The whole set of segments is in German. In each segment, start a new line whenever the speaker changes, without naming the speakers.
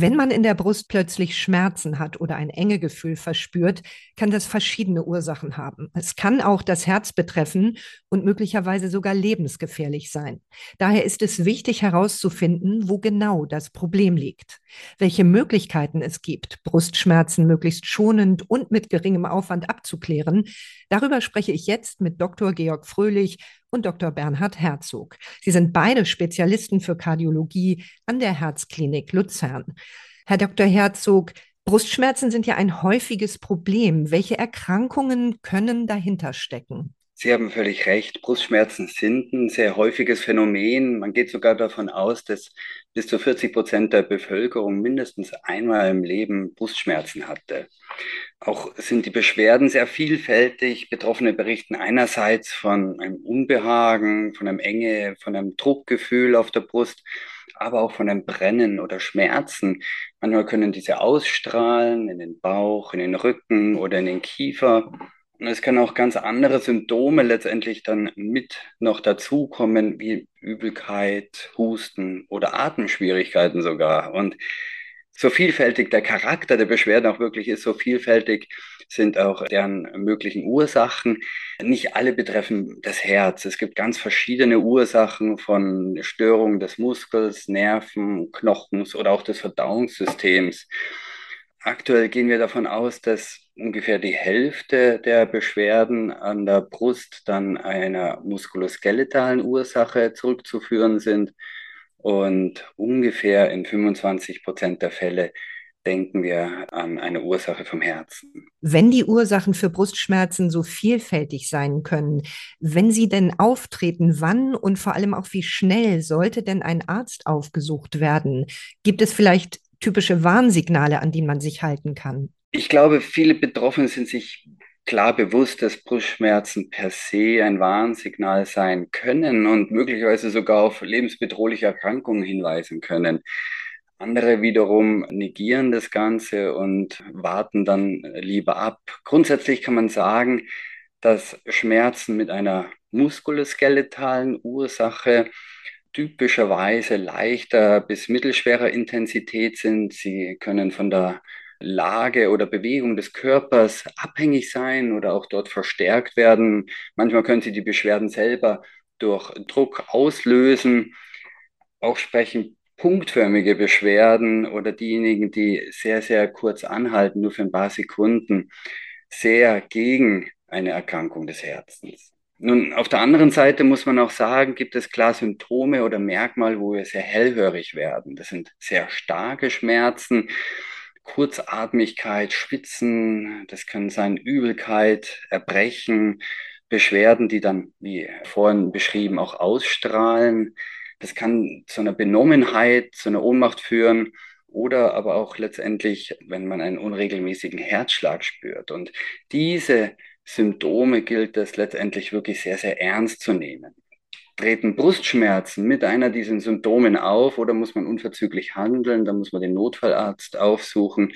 Wenn man in der Brust plötzlich Schmerzen hat oder ein Engegefühl verspürt, kann das verschiedene Ursachen haben. Es kann auch das Herz betreffen und möglicherweise sogar lebensgefährlich sein. Daher ist es wichtig herauszufinden, wo genau das Problem liegt, welche Möglichkeiten es gibt, Brustschmerzen möglichst schonend und mit geringem Aufwand abzuklären. Darüber spreche ich jetzt mit Dr. Georg Fröhlich und Dr. Bernhard Herzog. Sie sind beide Spezialisten für Kardiologie an der Herzklinik Luzern. Herr Dr. Herzog, Brustschmerzen sind ja ein häufiges Problem. Welche Erkrankungen können dahinter stecken?
Sie haben völlig recht. Brustschmerzen sind ein sehr häufiges Phänomen. Man geht sogar davon aus, dass bis zu 40 Prozent der Bevölkerung mindestens einmal im Leben Brustschmerzen hatte. Auch sind die Beschwerden sehr vielfältig. Betroffene berichten einerseits von einem Unbehagen, von einem Enge, von einem Druckgefühl auf der Brust, aber auch von einem Brennen oder Schmerzen. Manchmal können diese ausstrahlen in den Bauch, in den Rücken oder in den Kiefer. Und es können auch ganz andere Symptome letztendlich dann mit noch dazukommen, wie Übelkeit, Husten oder Atemschwierigkeiten sogar. Und so vielfältig der Charakter der Beschwerden auch wirklich ist, so vielfältig sind auch deren möglichen Ursachen. Nicht alle betreffen das Herz. Es gibt ganz verschiedene Ursachen von Störungen des Muskels, Nerven, Knochens oder auch des Verdauungssystems. Aktuell gehen wir davon aus, dass ungefähr die Hälfte der Beschwerden an der Brust dann einer muskuloskeletalen Ursache zurückzuführen sind und ungefähr in 25 Prozent der Fälle denken wir an eine Ursache vom Herzen.
Wenn die Ursachen für Brustschmerzen so vielfältig sein können, wenn sie denn auftreten, wann und vor allem auch wie schnell sollte denn ein Arzt aufgesucht werden? Gibt es vielleicht typische Warnsignale, an die man sich halten kann?
Ich glaube, viele Betroffene sind sich klar bewusst, dass Brustschmerzen per se ein Warnsignal sein können und möglicherweise sogar auf lebensbedrohliche Erkrankungen hinweisen können. Andere wiederum negieren das Ganze und warten dann lieber ab. Grundsätzlich kann man sagen, dass Schmerzen mit einer muskuloskeletalen Ursache typischerweise leichter bis mittelschwerer Intensität sind. Sie können von der Lage oder Bewegung des Körpers abhängig sein oder auch dort verstärkt werden. Manchmal können sie die Beschwerden selber durch Druck auslösen. Auch sprechen punktförmige Beschwerden oder diejenigen, die sehr, sehr kurz anhalten, nur für ein paar Sekunden, sehr gegen eine Erkrankung des Herzens. Nun, auf der anderen Seite muss man auch sagen, gibt es klar Symptome oder Merkmale, wo wir sehr hellhörig werden. Das sind sehr starke Schmerzen, Kurzatmigkeit, Schwitzen, das können sein Übelkeit, Erbrechen, Beschwerden, die dann, wie vorhin beschrieben, auch ausstrahlen. Das kann zu einer Benommenheit, zu einer Ohnmacht führen oder aber auch letztendlich, wenn man einen unregelmäßigen Herzschlag spürt. Und diese Symptome gilt es letztendlich wirklich sehr, sehr ernst zu nehmen. Treten Brustschmerzen mit einer dieser Symptomen auf oder muss man unverzüglich handeln? Da muss man den Notfallarzt aufsuchen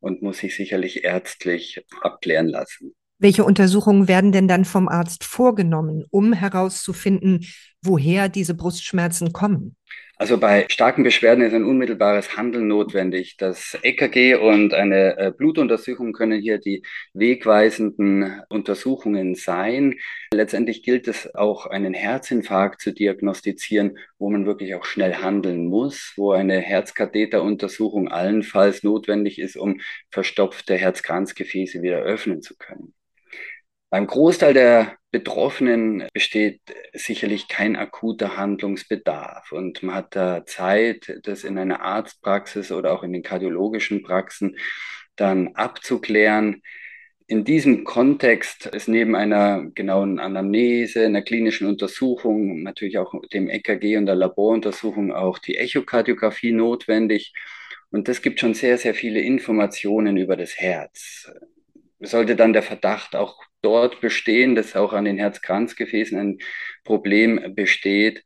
und muss sich sicherlich ärztlich abklären lassen.
Welche Untersuchungen werden denn dann vom Arzt vorgenommen, um herauszufinden, woher diese Brustschmerzen kommen?
Also bei starken Beschwerden ist ein unmittelbares Handeln notwendig. Das EKG und eine äh, Blutuntersuchung können hier die wegweisenden Untersuchungen sein. Letztendlich gilt es auch, einen Herzinfarkt zu diagnostizieren, wo man wirklich auch schnell handeln muss, wo eine Herzkatheteruntersuchung allenfalls notwendig ist, um verstopfte Herzkranzgefäße wieder öffnen zu können. Beim Großteil der Betroffenen besteht sicherlich kein akuter Handlungsbedarf und man hat da Zeit, das in einer Arztpraxis oder auch in den kardiologischen Praxen dann abzuklären. In diesem Kontext ist neben einer genauen Anamnese, einer klinischen Untersuchung, natürlich auch dem EKG und der Laboruntersuchung auch die Echokardiographie notwendig. Und das gibt schon sehr, sehr viele Informationen über das Herz. Sollte dann der Verdacht auch dort bestehen, dass auch an den Herzkranzgefäßen ein Problem besteht,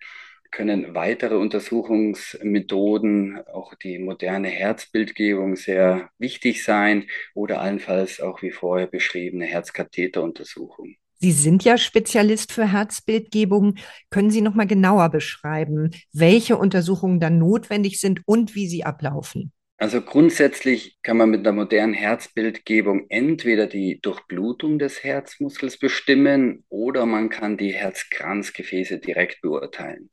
können weitere Untersuchungsmethoden, auch die moderne Herzbildgebung sehr wichtig sein oder allenfalls auch wie vorher beschriebene Herzkatheteruntersuchung.
Sie sind ja Spezialist für Herzbildgebung. Können Sie noch mal genauer beschreiben, welche Untersuchungen dann notwendig sind und wie sie ablaufen?
Also grundsätzlich kann man mit einer modernen Herzbildgebung entweder die Durchblutung des Herzmuskels bestimmen oder man kann die Herzkranzgefäße direkt beurteilen.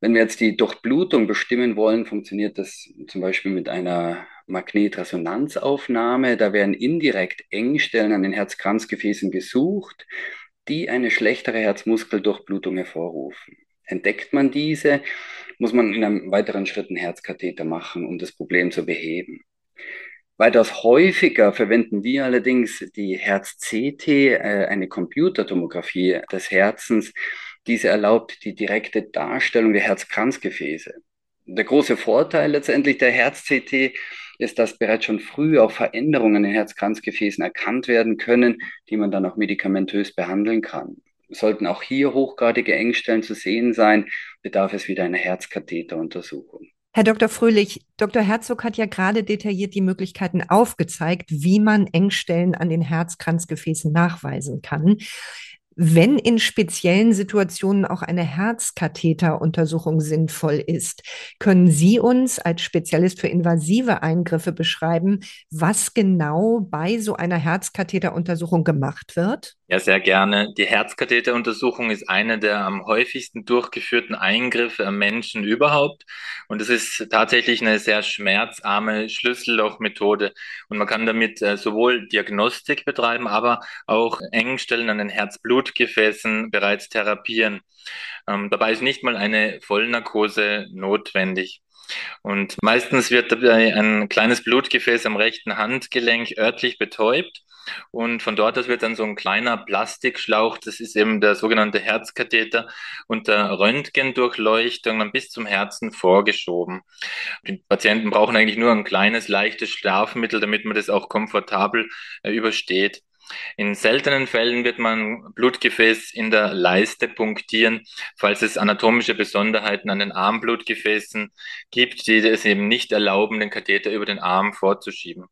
Wenn wir jetzt die Durchblutung bestimmen wollen, funktioniert das zum Beispiel mit einer Magnetresonanzaufnahme. Da werden indirekt Engstellen an den Herzkranzgefäßen gesucht, die eine schlechtere Herzmuskeldurchblutung hervorrufen. Entdeckt man diese, muss man in einem weiteren Schritt einen Herzkatheter machen, um das Problem zu beheben. Weitaus häufiger verwenden wir allerdings die Herz-CT, äh, eine Computertomographie des Herzens. Diese erlaubt die direkte Darstellung der Herzkranzgefäße. Der große Vorteil letztendlich der Herz-CT ist, dass bereits schon früh auch Veränderungen in Herzkranzgefäßen erkannt werden können, die man dann auch medikamentös behandeln kann. Sollten auch hier hochgradige Engstellen zu sehen sein, bedarf es wieder einer Herzkatheteruntersuchung.
Herr Dr. Fröhlich, Dr. Herzog hat ja gerade detailliert die Möglichkeiten aufgezeigt, wie man Engstellen an den Herzkranzgefäßen nachweisen kann. Wenn in speziellen Situationen auch eine Herzkatheteruntersuchung sinnvoll ist, können Sie uns als Spezialist für invasive Eingriffe beschreiben, was genau bei so einer Herzkatheteruntersuchung gemacht wird?
Ja, sehr gerne. Die Herzkatheteruntersuchung ist eine der am häufigsten durchgeführten Eingriffe am Menschen überhaupt. Und es ist tatsächlich eine sehr schmerzarme Schlüssellochmethode. Und man kann damit äh, sowohl Diagnostik betreiben, aber auch Engstellen an den Herzblutgefäßen bereits therapieren. Ähm, dabei ist nicht mal eine Vollnarkose notwendig. Und meistens wird dabei ein kleines Blutgefäß am rechten Handgelenk örtlich betäubt. Und von dort aus wird dann so ein kleiner Plastikschlauch, das ist eben der sogenannte Herzkatheter, unter Röntgendurchleuchtung dann bis zum Herzen vorgeschoben. Die Patienten brauchen eigentlich nur ein kleines, leichtes Schlafmittel, damit man das auch komfortabel äh, übersteht. In seltenen Fällen wird man Blutgefäß in der Leiste punktieren, falls es anatomische Besonderheiten an den Armblutgefäßen gibt, die es eben nicht erlauben, den Katheter über den Arm vorzuschieben.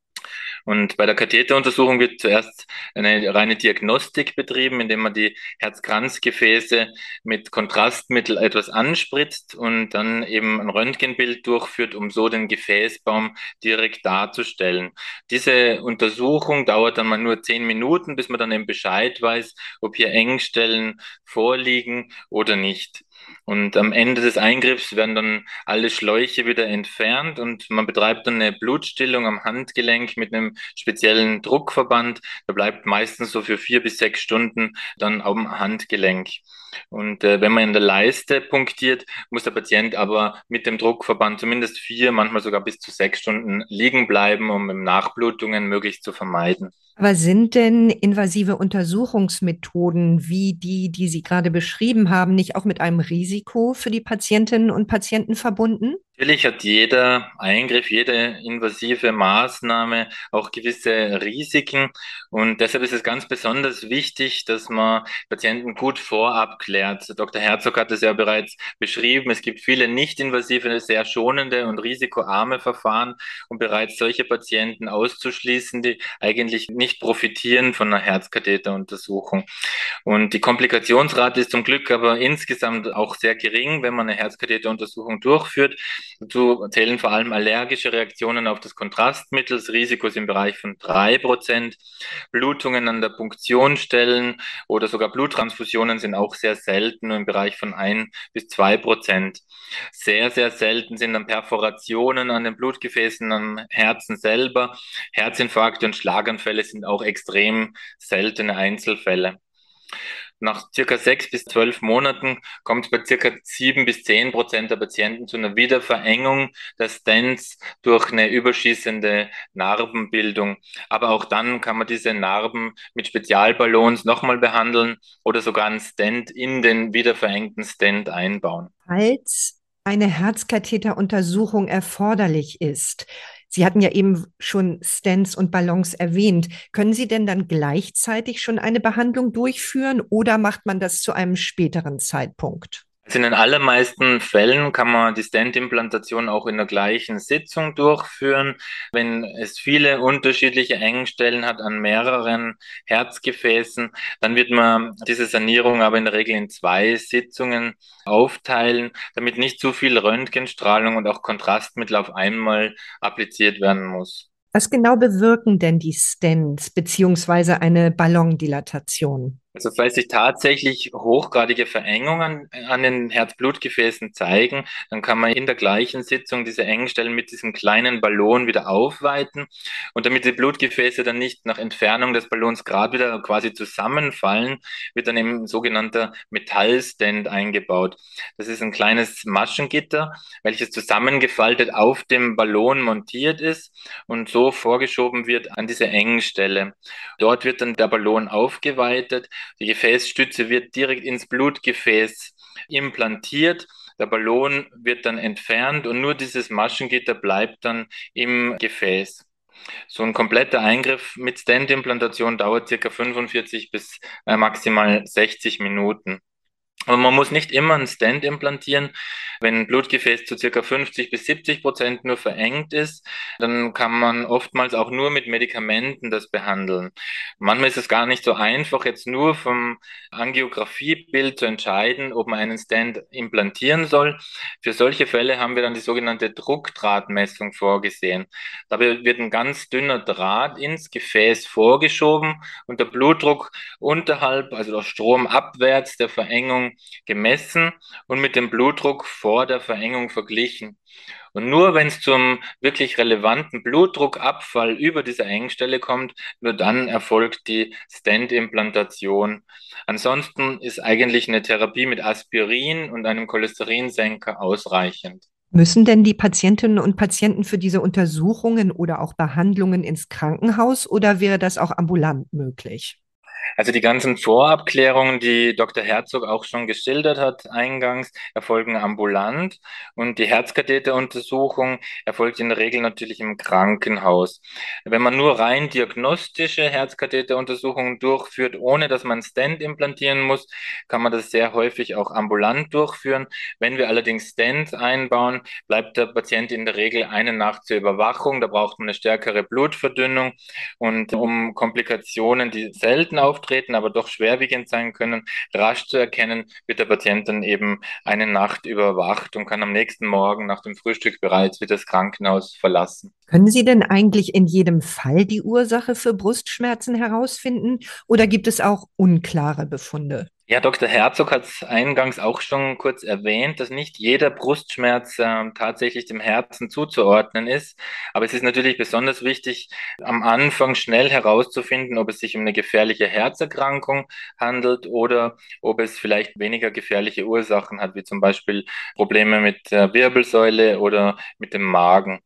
Und bei der Katheteruntersuchung wird zuerst eine reine Diagnostik betrieben, indem man die Herzkranzgefäße mit Kontrastmittel etwas anspritzt und dann eben ein Röntgenbild durchführt, um so den Gefäßbaum direkt darzustellen. Diese Untersuchung dauert dann mal nur zehn Minuten, bis man dann eben Bescheid weiß, ob hier Engstellen vorliegen oder nicht. Und am Ende des Eingriffs werden dann alle Schläuche wieder entfernt und man betreibt dann eine Blutstillung am Handgelenk mit einem speziellen Druckverband. Der bleibt meistens so für vier bis sechs Stunden dann am Handgelenk. Und äh, wenn man in der Leiste punktiert, muss der Patient aber mit dem Druckverband zumindest vier, manchmal sogar bis zu sechs Stunden liegen bleiben, um Nachblutungen möglichst zu vermeiden.
Aber sind denn invasive Untersuchungsmethoden wie die, die Sie gerade beschrieben haben, nicht auch mit einem Risiko für die Patientinnen und Patienten verbunden?
Natürlich hat jeder Eingriff, jede invasive Maßnahme auch gewisse Risiken und deshalb ist es ganz besonders wichtig, dass man Patienten gut vorab klärt. Dr. Herzog hat es ja bereits beschrieben. Es gibt viele nicht invasive, sehr schonende und risikoarme Verfahren, um bereits solche Patienten auszuschließen, die eigentlich nicht profitieren von einer Herzkatheteruntersuchung. Und die Komplikationsrate ist zum Glück aber insgesamt auch sehr gering, wenn man eine Herzkatheteruntersuchung durchführt. Dazu zählen vor allem allergische Reaktionen auf das Kontrastmittel. Das Risiko ist im Bereich von drei Prozent. Blutungen an der Punktionsstellen oder sogar Bluttransfusionen sind auch sehr selten, nur im Bereich von ein bis zwei Prozent. Sehr, sehr selten sind dann Perforationen an den Blutgefäßen am Herzen selber. Herzinfarkte und Schlaganfälle sind auch extrem seltene Einzelfälle. Nach circa sechs bis zwölf Monaten kommt es bei circa sieben bis zehn Prozent der Patienten zu einer Wiederverengung der Stents durch eine überschießende Narbenbildung. Aber auch dann kann man diese Narben mit Spezialballons nochmal behandeln oder sogar einen Stent in den wiederverengten Stent einbauen.
Falls eine Herzkatheteruntersuchung erforderlich ist, Sie hatten ja eben schon Stents und Ballons erwähnt. Können Sie denn dann gleichzeitig schon eine Behandlung durchführen oder macht man das zu einem späteren Zeitpunkt?
In den allermeisten Fällen kann man die Stent-Implantation auch in der gleichen Sitzung durchführen. Wenn es viele unterschiedliche Engstellen hat an mehreren Herzgefäßen, dann wird man diese Sanierung aber in der Regel in zwei Sitzungen aufteilen, damit nicht zu viel Röntgenstrahlung und auch Kontrastmittel auf einmal appliziert werden muss.
Was genau bewirken denn die Stents beziehungsweise eine Ballondilatation?
Also falls sich tatsächlich hochgradige Verengungen an den Herzblutgefäßen zeigen, dann kann man in der gleichen Sitzung diese Engstellen mit diesem kleinen Ballon wieder aufweiten. Und damit die Blutgefäße dann nicht nach Entfernung des Ballons gerade wieder quasi zusammenfallen, wird dann eben ein sogenannter Metallstand eingebaut. Das ist ein kleines Maschengitter, welches zusammengefaltet auf dem Ballon montiert ist und so vorgeschoben wird an diese Engstelle. Dort wird dann der Ballon aufgeweitet die Gefäßstütze wird direkt ins Blutgefäß implantiert. Der Ballon wird dann entfernt und nur dieses Maschengitter bleibt dann im Gefäß. So ein kompletter Eingriff mit Stent-Implantation dauert circa 45 bis äh, maximal 60 Minuten. Aber man muss nicht immer einen Stent implantieren. Wenn ein Blutgefäß zu circa 50 bis 70 Prozent nur verengt ist, dann kann man oftmals auch nur mit Medikamenten das behandeln. Manchmal ist es gar nicht so einfach, jetzt nur vom Angiografiebild zu entscheiden, ob man einen Stent implantieren soll. Für solche Fälle haben wir dann die sogenannte Druckdrahtmessung vorgesehen. Dabei wird ein ganz dünner Draht ins Gefäß vorgeschoben und der Blutdruck unterhalb, also der Strom abwärts der Verengung gemessen und mit dem Blutdruck vor der Verengung verglichen. Und nur wenn es zum wirklich relevanten Blutdruckabfall über diese Engstelle kommt, nur dann erfolgt die Stent-Implantation. Ansonsten ist eigentlich eine Therapie mit Aspirin und einem Cholesterinsenker ausreichend.
Müssen denn die Patientinnen und Patienten für diese Untersuchungen oder auch Behandlungen ins Krankenhaus oder wäre das auch ambulant möglich?
Also die ganzen Vorabklärungen, die Dr. Herzog auch schon geschildert hat eingangs, erfolgen ambulant und die Herzkatheteruntersuchung erfolgt in der Regel natürlich im Krankenhaus. Wenn man nur rein diagnostische Herzkatheteruntersuchungen durchführt, ohne dass man Stent implantieren muss, kann man das sehr häufig auch ambulant durchführen. Wenn wir allerdings Stent einbauen, bleibt der Patient in der Regel eine Nacht zur Überwachung. Da braucht man eine stärkere Blutverdünnung und um Komplikationen, die selten auftreten, auftreten, aber doch schwerwiegend sein können, rasch zu erkennen, wird der Patient dann eben eine Nacht überwacht und kann am nächsten Morgen nach dem Frühstück bereits wieder das Krankenhaus verlassen.
Können Sie denn eigentlich in jedem Fall die Ursache für Brustschmerzen herausfinden oder gibt es auch unklare Befunde?
Ja, Dr. Herzog hat es eingangs auch schon kurz erwähnt, dass nicht jeder Brustschmerz äh, tatsächlich dem Herzen zuzuordnen ist. Aber es ist natürlich besonders wichtig, am Anfang schnell herauszufinden, ob es sich um eine gefährliche Herzerkrankung handelt oder ob es vielleicht weniger gefährliche Ursachen hat, wie zum Beispiel Probleme mit der Wirbelsäule oder mit dem Magen.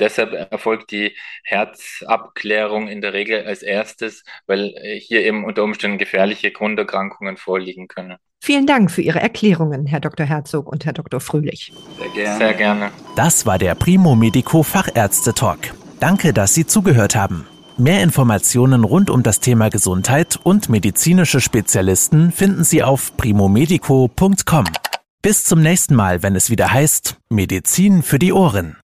Deshalb erfolgt die Herzabklärung in der Regel als erstes, weil äh, hier eben unter Umständen gefährliche Grunderkrankungen vorliegen vorliegen könne.
Vielen Dank für Ihre Erklärungen, Herr Dr. Herzog und Herr Dr. Fröhlich.
Sehr gerne. Sehr gerne.
Das war der Primo Medico Fachärzte Talk. Danke, dass Sie zugehört haben. Mehr Informationen rund um das Thema Gesundheit und medizinische Spezialisten finden Sie auf primomedico.com. Bis zum nächsten Mal, wenn es wieder heißt Medizin für die Ohren.